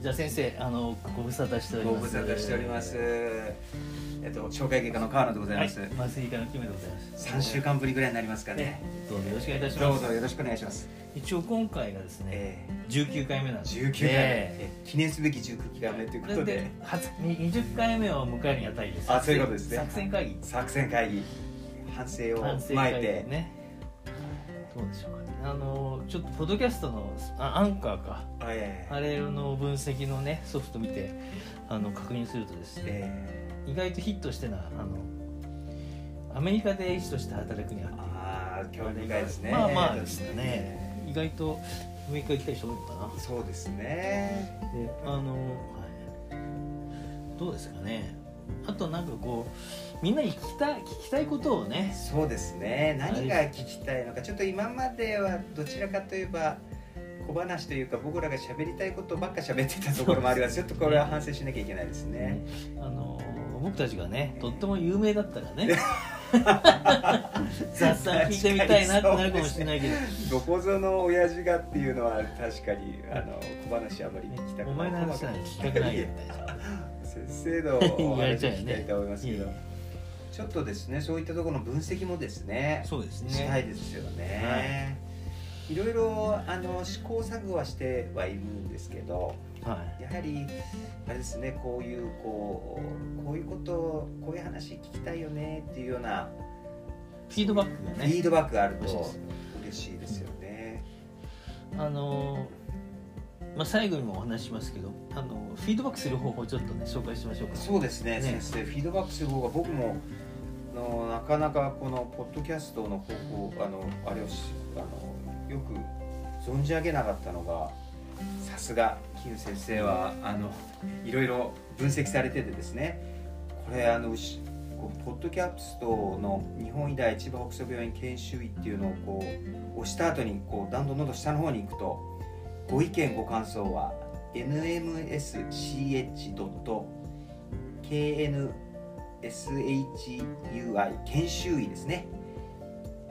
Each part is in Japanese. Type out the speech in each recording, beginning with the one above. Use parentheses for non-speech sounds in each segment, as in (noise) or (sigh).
じゃあ先生あのご無沙汰しておりごます。無沙汰しております。えっと紹介外科の川野でございます。はい麻酔科のキムでございます。三、週間ぶりぐらいになりますかね。ね。どうぞよろしくお願いいたしどます。うぞよろしくお願いします。一応今回がですね、え19回目なんー、です19回目、ねえ。記念すべき19回目ということで。で、初20回目を迎えるにあたりです。あそういうことですね。作戦会議。作戦会議。反省を踏まえて、ね。どうでしょうか。ねあのちょっとポッドキャストのあアンカーか。えーあれの分析のねソフト見てあの確認するとですねえ意外とヒットしてなあのアメリカで医師として働くには。ー、ああ興味深いですね。まあまあですね。意外とアメリカ行きたい人多いのかな。そうですね。であの、はい、どうですかねあとなんかこうみんなに聞きたい聞きたいことをねそうですね。何が聞きたいのかちょっと今まではどちらかといえば小話というか僕らが喋りたいことばっか喋ってたところもあります。(laughs) ちょっとこれは反省しなきゃいけないですね。あの僕たちがねとっても有名だったらね (laughs) 雑談聞いてみたいなってなるかもしれないけど。どこぞの親父がっていうのは確かにあの小話あまり聞きたくない。お前の話なんて聞きたくないよみたいな先生のお言われ話ちゃうよね。聞きたいと思いますけど。いえいえちょっとですねそういったところの分析もですねそうですね。したいですよね、い、ろいろあの試行錯誤はしてはいるんですけどはい。やはりあれですねこういうこうこういうことこういう話聞きたいよねっていうようなフィードバックがね。フィードバックがあると嬉しいですよね。あのまあ最後にもお話ししますけどあのフィードバックする方法をちょっとね紹介しましょうか。そうですねね。先生フィードバックする方が僕もあのなかなかこのポッドキャストの方法あのあれをしあのよく存じ上げなかったのがさすが金先生はあのいろいろ分析されててですねこれあのポッドキャストの日本医大千葉北総病院研修医っていうのをこう押した後にこうだんだんどんどん下の方に行くとご意見ご感想は nmsch.knshui 研修医ですね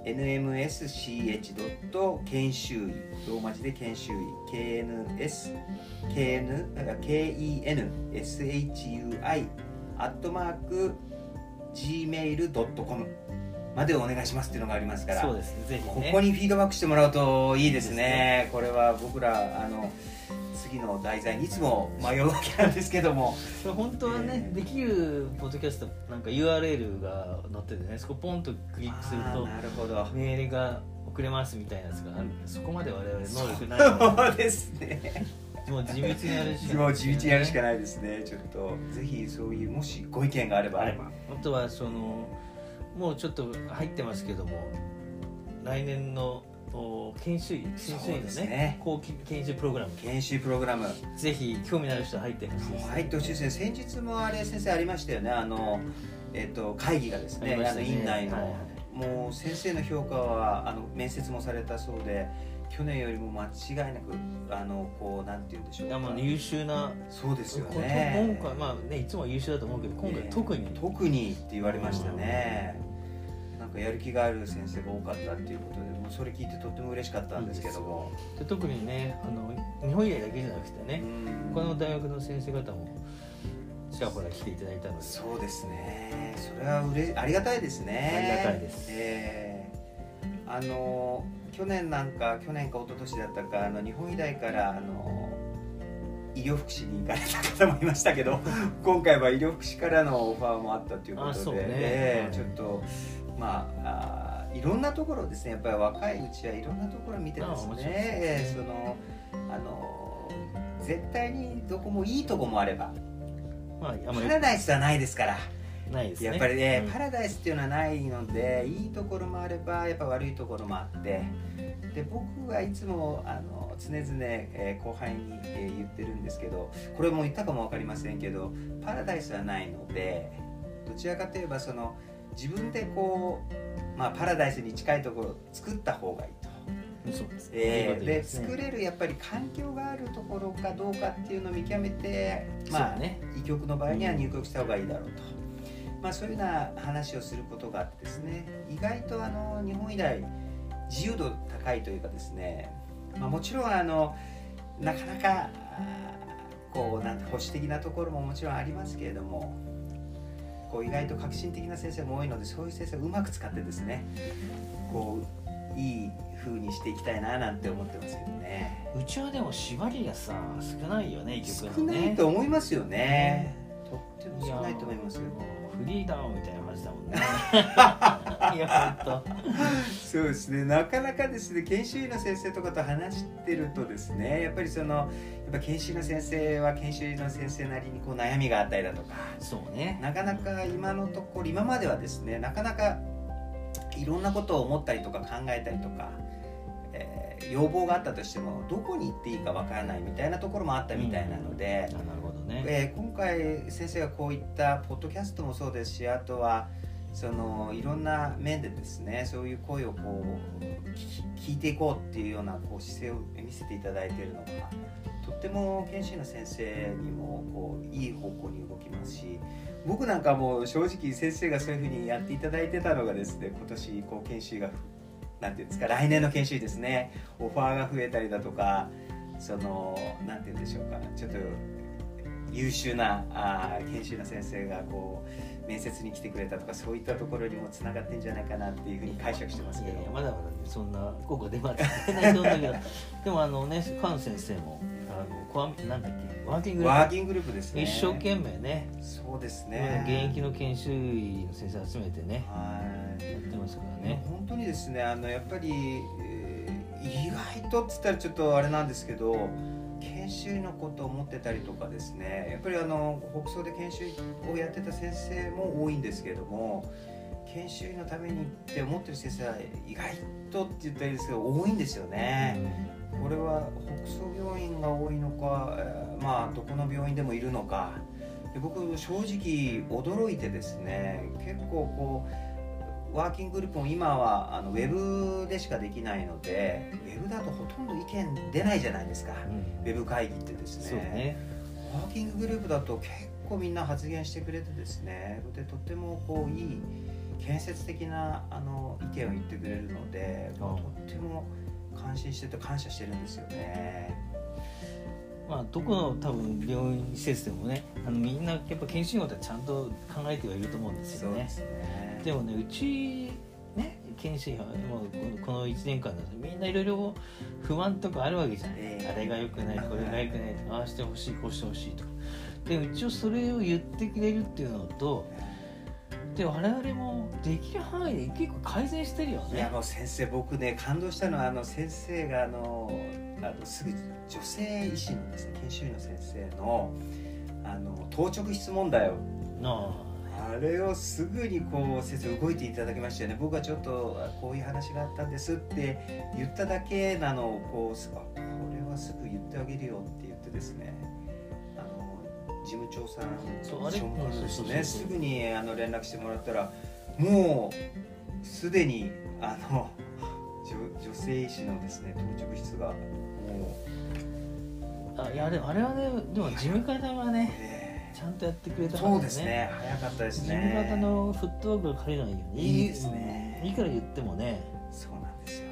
nmsch. 研修医ローマ字で研修医 kns kn kenshui アットマーク gmail.com までお願いしますっていうのがありますからそうですねぜひね。ここにフィードバックしてもらうといいですね。これは僕らあの次の題材にいつも迷うわけなんですけども、本当はね、えー。できるポッドキャストなんか URL が載っててねそこポンとクリックするとなるほど。メールが送れますみたいなやつがある。けどそこまで我々能力ない。そうですね。もう地道にやるしかもう地道にやるしかないないですね。ちょっとぜひそういうもしご意見があれば、はい。あとはそのもうちょっと入ってますけども来年のお研修医研修医のねね後期研修プログラム研修プログラムぜひ興味のある人は入ってほしいです、入ってほしいですね。先日もあれ先生ありましたよね。あのえっ、と会議がですね、あのありましたね院内の、はいはいもう先生の評価はあの面接もされたそうで。去年よりも間違いなくあのこうなんて言うんでしょうか。いやまあ優秀なそうですよこね今回まあねいつも優秀だと思うけど今回ええ特に、特にって言われましたね。なんかやる気がある先生が多かったっていうことでもうそれ聞いてとっても嬉しかったんですけども。で特にねあの日本以外だけじゃなくてね、うん。他の大学の先生方もちらほら来ていただいたので。そうですね。それはうれありがたいですね。ありがたいです。ええあの去年なんか去年か一昨年だったかあの日本医大からあの医療福祉に行かれた方もいましたけど (laughs) 今回は医療福祉からのオファーもあったということで、ねはいええちょっとまああいろんなところですね。やっぱり若いうちはいろんなところ見てですね。ですね。そのあの絶対にどこもいいとこもあればまあパりラダイスはないですからないですね。やっぱりね、うん。パラダイスっていうのはないのでいいところもあればやっぱ悪いところもあって。で僕はいつもあの常々、えー後輩に、えー言ってるんですけどこれも言ったかも分かりませんけどパラダイスはないのでどちらかといえばその自分でこう、まあ、パラダイスに近いところを作った方がいいと。そうです。で作れるやっぱり環境があるところかどうかっていうのを見極めてまあね。医局の場合には入局した方がいいだろうと、まあ、そういうような話をすることがあってですね意外とあの日本医大自由度高いというかですね、まあ、もちろんあのなかなかこうなんて保守的なところももちろんありますけれどもこう意外と革新的な先生も多いのでそういう先生をうまく使ってですねこういい風にしていきたいななんて思ってますけどね。うちはでも縛りがさ少ないよねね。ないと思いますよね。とっても少ないと思いますよフリーダウンみたいな感じだもんね。(laughs) いや本そうですね。なかなかですね研修医の先生とかと話してるとですねやっぱりそのやっぱ研修医の先生は研修医の先生なりにこう悩みがあったりだとか当そうね。なかなか今のところ今まではですねなかなかいろんなことを思ったりとか考えたりとか、えー要望があったとしてもどこに行っていいかわからないみたいなところもあったみたいなのであ、なるほどね。えー今回先生がこういったポッドキャストもそうですしあとはそのいろんな面でですねそういう声をこう聞いていこうっていうようなこう姿勢を見せていただいているのがとっても研修の先生にもこういい方向に動きますし僕なんかも正直先生がそういうふうにやっていただいてたのがですね今年こう研修がなんていうんですか来年の研修ですね。オファーが増えたりだとかそのなんていうんでしょうかちょっと優秀なあー研修の先生がこう面接に来てくれたとかそういったところにもつながってんじゃないかなっていうふうに解釈してますいけど。やいやまだまだねそんな効果出まって (laughs) ないと思うんだけど。(laughs) でもあのね菅先生もあのコアなんだっけワーキンググループ。ワーキンググループですね。一生懸命ね。そうです現ね役の研修医の先生集めてね。はい。やってますからね。本当にですねあのやっぱり、えー意外とっつったらちょっとあれなんですけど研修医のことを思ってたりとかですねやっぱりあの北総で研修医をやってた先生も多いんですけれども研修医のためにって思ってる先生は意外とって言ったらいいですけど多いんですよね。これは北総病院が多いのか、えーまあどこの病院でもいるのかで僕正直驚いてですね結構こうワーキンググループも今はあのウェブでしかできないのでウェブだとほとんど意見出ないじゃないですか。うん。ウェブ会議ってですそうね。ワーキンググループだと結構みんな発言してくれてですね。でとってもこういい建設的なあの意見を言ってくれるのであとっても感心してて感謝してるんですよね。まあどこの多分病院施設でもねあのみんなやっぱ研修医のことはちゃんと考えてはいると思うんですよね。すねでもねうちね研修医はもうこの1年間だとみんないろいろ不満とかあるわけじゃない、ええ。あれが良くないこれが良くないああしてほしいこうしてほしいとか。で一応それを言ってくれるっていうのとで我々もできる範囲で結構改善してるよね。いやもう先生僕ね感動したのはあの先生があのあのすぐ女性医師のですね研修医の先生のあの当直質問題をなあれをすぐにこう先生動いていただきましたよね。僕はちょっとあこういう話があったんですって言っただけなのをこうこれはすぐ言ってあげるよって言ってですね。あの事務長さんそうあれ庶務課のですそうそうそう。ねすぐにあの連絡してもらったらもうすでにあの女女性医師のですね当直室がもうあいやでもあれはねでも事務方がねねちゃんとやってくれたそうですね。早かったです事ね。務方のフットワークが借りないよね。いいですね。うん。いくら言ってもね。そうなんですよ。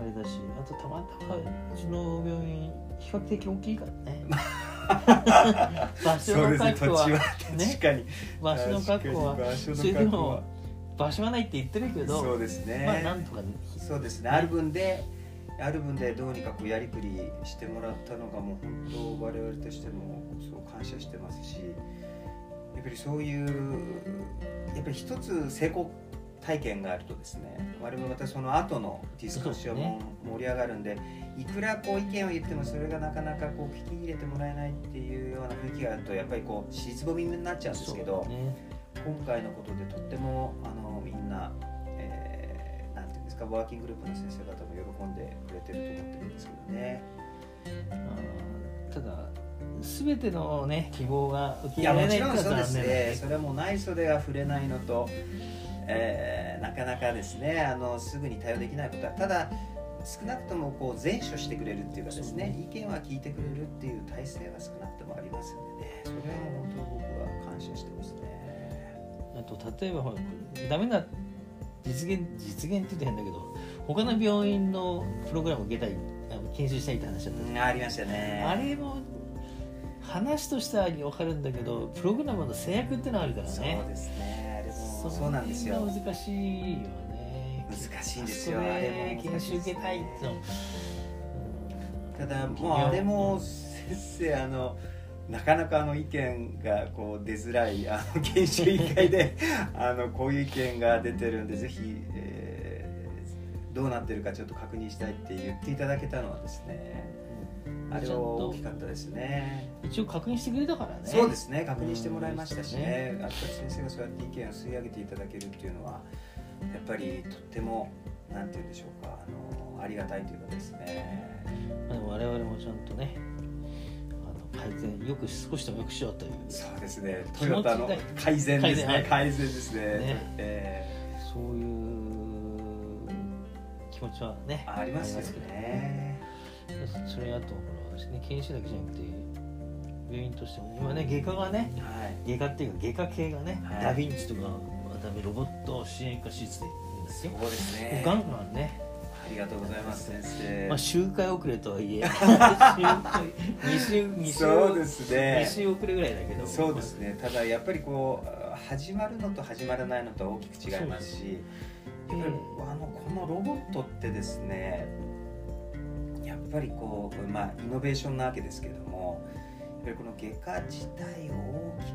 あれだしあとたまたまうちの病院比較的大きいからね。(laughs) 場所の確保はね。確かに、場所の確保は。それでも場所はないって言ってるけどそうですね、まあなんとかそうですね。ある分である分でどうにかこうやりくりしてもらったのがもう本当我々としてもそう感謝してますしやっぱりそういうやっぱり一つ成功体験があるとですね我々またその後のディスカッションも盛り上がるんでいくらこう意見を言ってもそれがなかなかこう聞き入れてもらえないっていうような雰囲気があるとやっぱりこう尻ぼみになっちゃうんですけど、ね。今回のことでとってもあのみんな、えーなんていうんですかワーキンググループの先生方も喜んでくれてると思ってるんですけどね。あーただ全てのね希望が受け入れられないもちろんそうですね。それはもう内緒では触れないのと、えーなかなかですねあのすぐに対応できないことはただ少なくともこう善処してくれるっていうかですね意見は聞いてくれるっていう体制は少なくともありますんでねそれは本当に僕は感謝してますね。あと例えばほらダメな実現実現って言って変だけど他の病院のプログラム受けたいあの研修したいって話だったありましたね。あれも話としては分かるんだけどプログラムの制約ってのはあるからね。そうですね。あれもそうなんですよ。難しいよね。難しいんですよ。あれも研修受けたいってのただもうあれも先生あのなかなかあの意見がこう出づらいあの研修委員会で (laughs) あのこういう意見が出てるんでぜひ、えーどうなってるかちょっと確認したいって言っていただけたのはですねあれは大きかったですね。一応確認してくれたからね。そうですね確認してもらいましたしね。やっぱり先生がそうやって意見を吸い上げていただけるっていうのはやっぱりとってもなんて言うんでしょうかあのありがたいというかですね。我々もちゃんとね改善よく少しでもよくしようという。そうですね。トヨタの改善ですね。改改善ですね。ね。えそういう気持ちはねーありますよけど。ねそれあとほらね研修だけじゃなくて病院としても今ね外科がねはい。外科っていうか外科系がね、はい。ダヴィンチとかダメロボット支援科手術でいいんですよ。そうですね。ガンガンね、ありがとうございます先生。まあ、周回遅れとはいえ2週2週そうですね。2週遅れぐらいだけど。そうですね。ただやっぱりこう始まるのと始まらないのとは大きく違いますしやっぱりあのこのロボットってですねやっぱりこうまあイノベーションなわけですけどもやっぱりこの外科自体を大き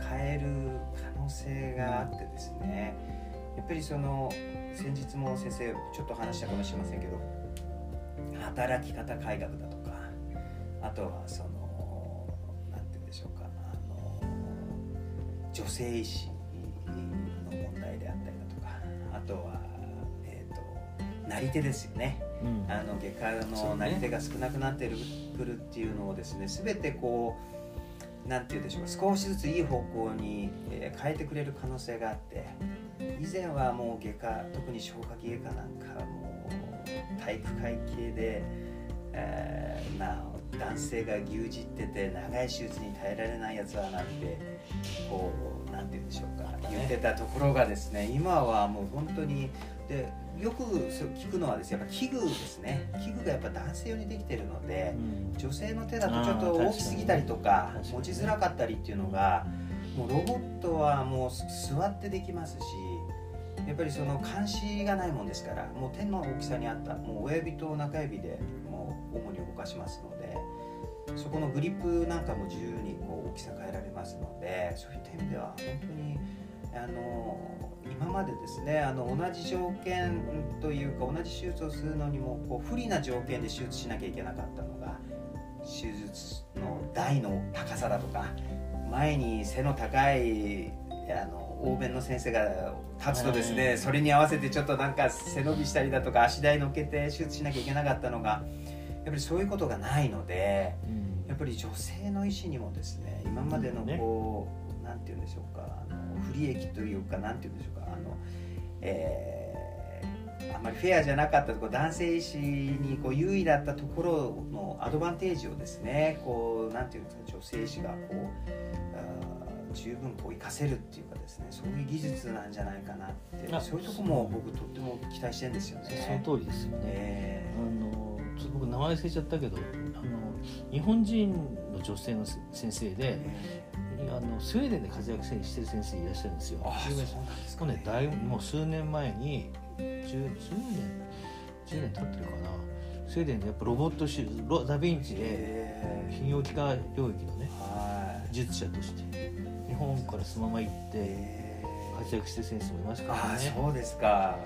く変える可能性があってですねやっぱりその先日も先生ちょっと話したかもしれませんけど働き方改革だとかあとはそのなんて言うんでしょうかあの女性医師の問題であったりだとかあとは、えー、となり手ですよね。うん。あの外科のなり手が少なくなってるくるっていうのをですね全てこうなんて言うんでしょうか少しずついい方向に、えー変えてくれる可能性があって以前はもう外科特に消化器外科なんかはもう体育会系で、えーな男性が牛耳ってて長い手術に耐えられないやつはなんてこうなんて言うんでしょうか。言ってたところがですね今はもう本当にでよく聞くのはですねやっぱ器具ですね。器具がやっぱ男性用にできてるのでうん。女性の手だとちょっと大きすぎたりとか持ちづらかったりっていうのがもうロボットはもう座ってできますしやっぱりその監視がないもんですからもう手の大きさに合ったもう親指と中指でもう主に動かしますのでそこのグリップなんかも自由にこう大きさ変えられますのでそういった意味では本当にあの今までですねあの同じ条件というか同じ手術をするのにもこう不利な条件で手術しなきゃいけなかったのが手術の台の高さだとか前に背の高いあの欧弁の先生が立つとですね、はい。それに合わせてちょっとなんか背伸びしたりだとか足台乗っけて手術しなきゃいけなかったのがやっぱりそういうことがないのでうん。やっぱり女性の医師にもですね今までのこう、なんて言うんでしょうかあの不利益というかなんて言うんでしょうかあの、えーあんまりフェアじゃなかったところ男性医師にこう優位だったところのアドバンテージをですねこうなんていうんですか女性医師がこう十分こう活かせるっていうかですねそういう技術なんじゃないかなってあそういうとこも僕とっても期待してるんですよね。その通りですよね、えあのちょっと僕名前忘れちゃったけどあの日本人の女性の先生ーでえあのスウェーデンで活躍してる先生いらっしゃるんですよ。ーあそうなんですもうねだいぶもう数年前に 10, 10年10年経ってるかな。スウェーデンでやっぱロボット手術ロダ・ヴィンチでえ泌尿器科領域のね術者として。日本からそのまま行ってえー。活躍してる先生もいますからね。そうですか、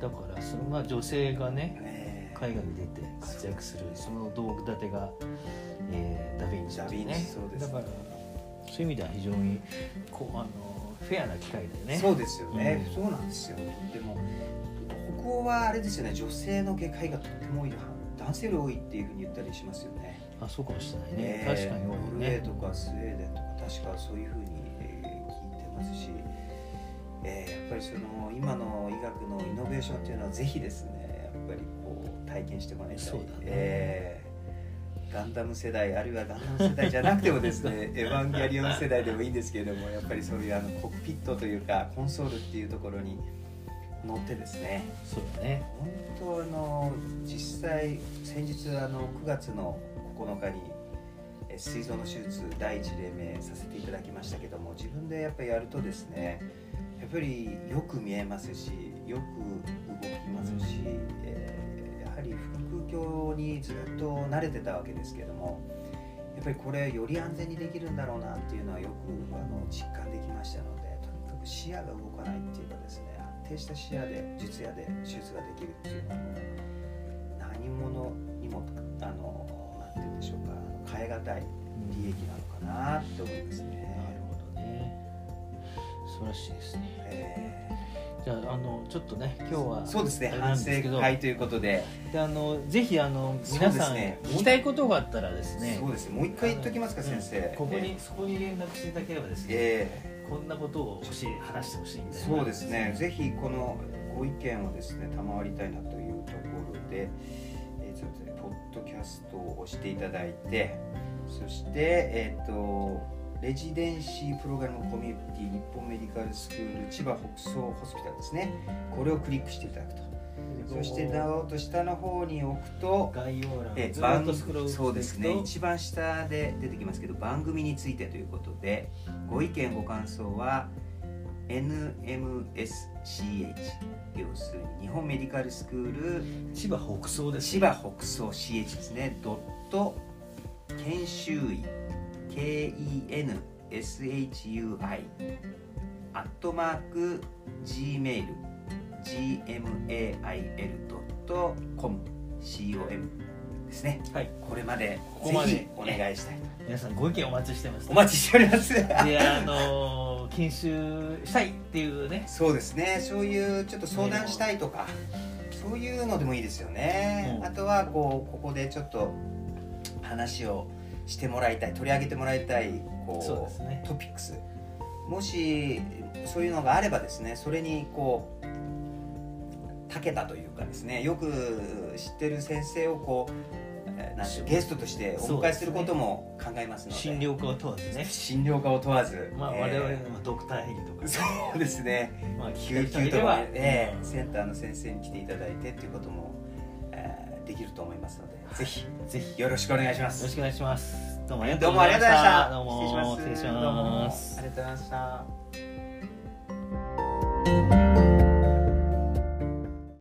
だからそのまあ女性がねえー。海外に出て活躍するその道具立てが、えーダ・ヴィンチですダヴィンねチそうです。だからそういう意味では非常にこうあのフェアな機会だよね。そうですよね、うん。そうなんですよ。でも北欧はあれですよね。女性の外科医がとっても多い男性より多いっていうふうに言ったりしますよね。あそうかもしれないね、えー確かに多ノルウェーとかスウェーデンとか確かそういうふうに、ますし、えーやっぱりその今の医学のイノベーションっていうのはぜひですねやっぱりこう体験してもらいたい。そうだね。えーガンダム世代あるいはガンダム世代じゃなくてもですね (laughs) エヴァンゲリオン世代でもいいんですけれどもやっぱりそういうあのコックピットというかコンソールっていうところに乗ってですね。そうだね。本当あの実際先日あの9月の9日にえ膵臓の手術第一例目させていただきましたけども自分でやっぱりやるとですねやっぱりよく見えますしよく動きますし、えーやはり腹腔鏡にずっと慣れてたわけですけどもやっぱりこれより安全にできるんだろうなっていうのはよくあの実感できましたのでとにかく視野が動かないっていうかですね安定した視野で術野で手術ができるっていうのはも何者え難い利益なのかなって思いますね。なるほどね。素晴らしいですね。えじゃああのちょっとね今日はーそうですね。反省会ということで。であのぜひあの皆さんね。聞きたいことがあったらですね。そうですね。もう一回言っときますかうん。先生。ここに、えそこに連絡していただければですね、えこんなことを教え話してほしいみたいな。そうですね。ぜひこのご意見をですね賜りたいなというところで、ドキャストを押していただいてそしてえっ、とレジデンシープログラムコミュニティ日本メディカルスクール千葉北総ホスピタルですね。これをクリックしていただくと。そしてなおと下の方に置くと概要欄えず番そうですね。一番下で出てきますけど番組についてということでご意見ご感想は NMSCH 要するに日本メディカルスクール千葉北総です千葉北総 CH ですね。ドット研修医 KENSHUI アットマーク Gmail gmail.com com ですね。はい。これまでここまで。お願いしたいと。皆さんご意見お待ちしてます。お待ちしております。であの研修したいっていうね。そうですね。そういうちょっと相談したいとかそういうのでもいいですよね、うん。あとはこうここでちょっと話をしてもらいたい取り上げてもらいたいこうそうですね。トピックス。もしそういうのがあればですねそれにこう長けたというかですねよく知ってる先生をこうゲストとしてお迎えすることも考えますので。診療科を問わずね。診療科を問わず、まあえー。我々のドクターヘリとかそうですね。まあ救急とかええセンターの先生に来ていただいてっていうことも、えーできると思いますのでぜひぜひよろしくお願いします。よろしくお願いします。どうもありがとどうございました。失礼します。失礼しどうも。ありがとうございました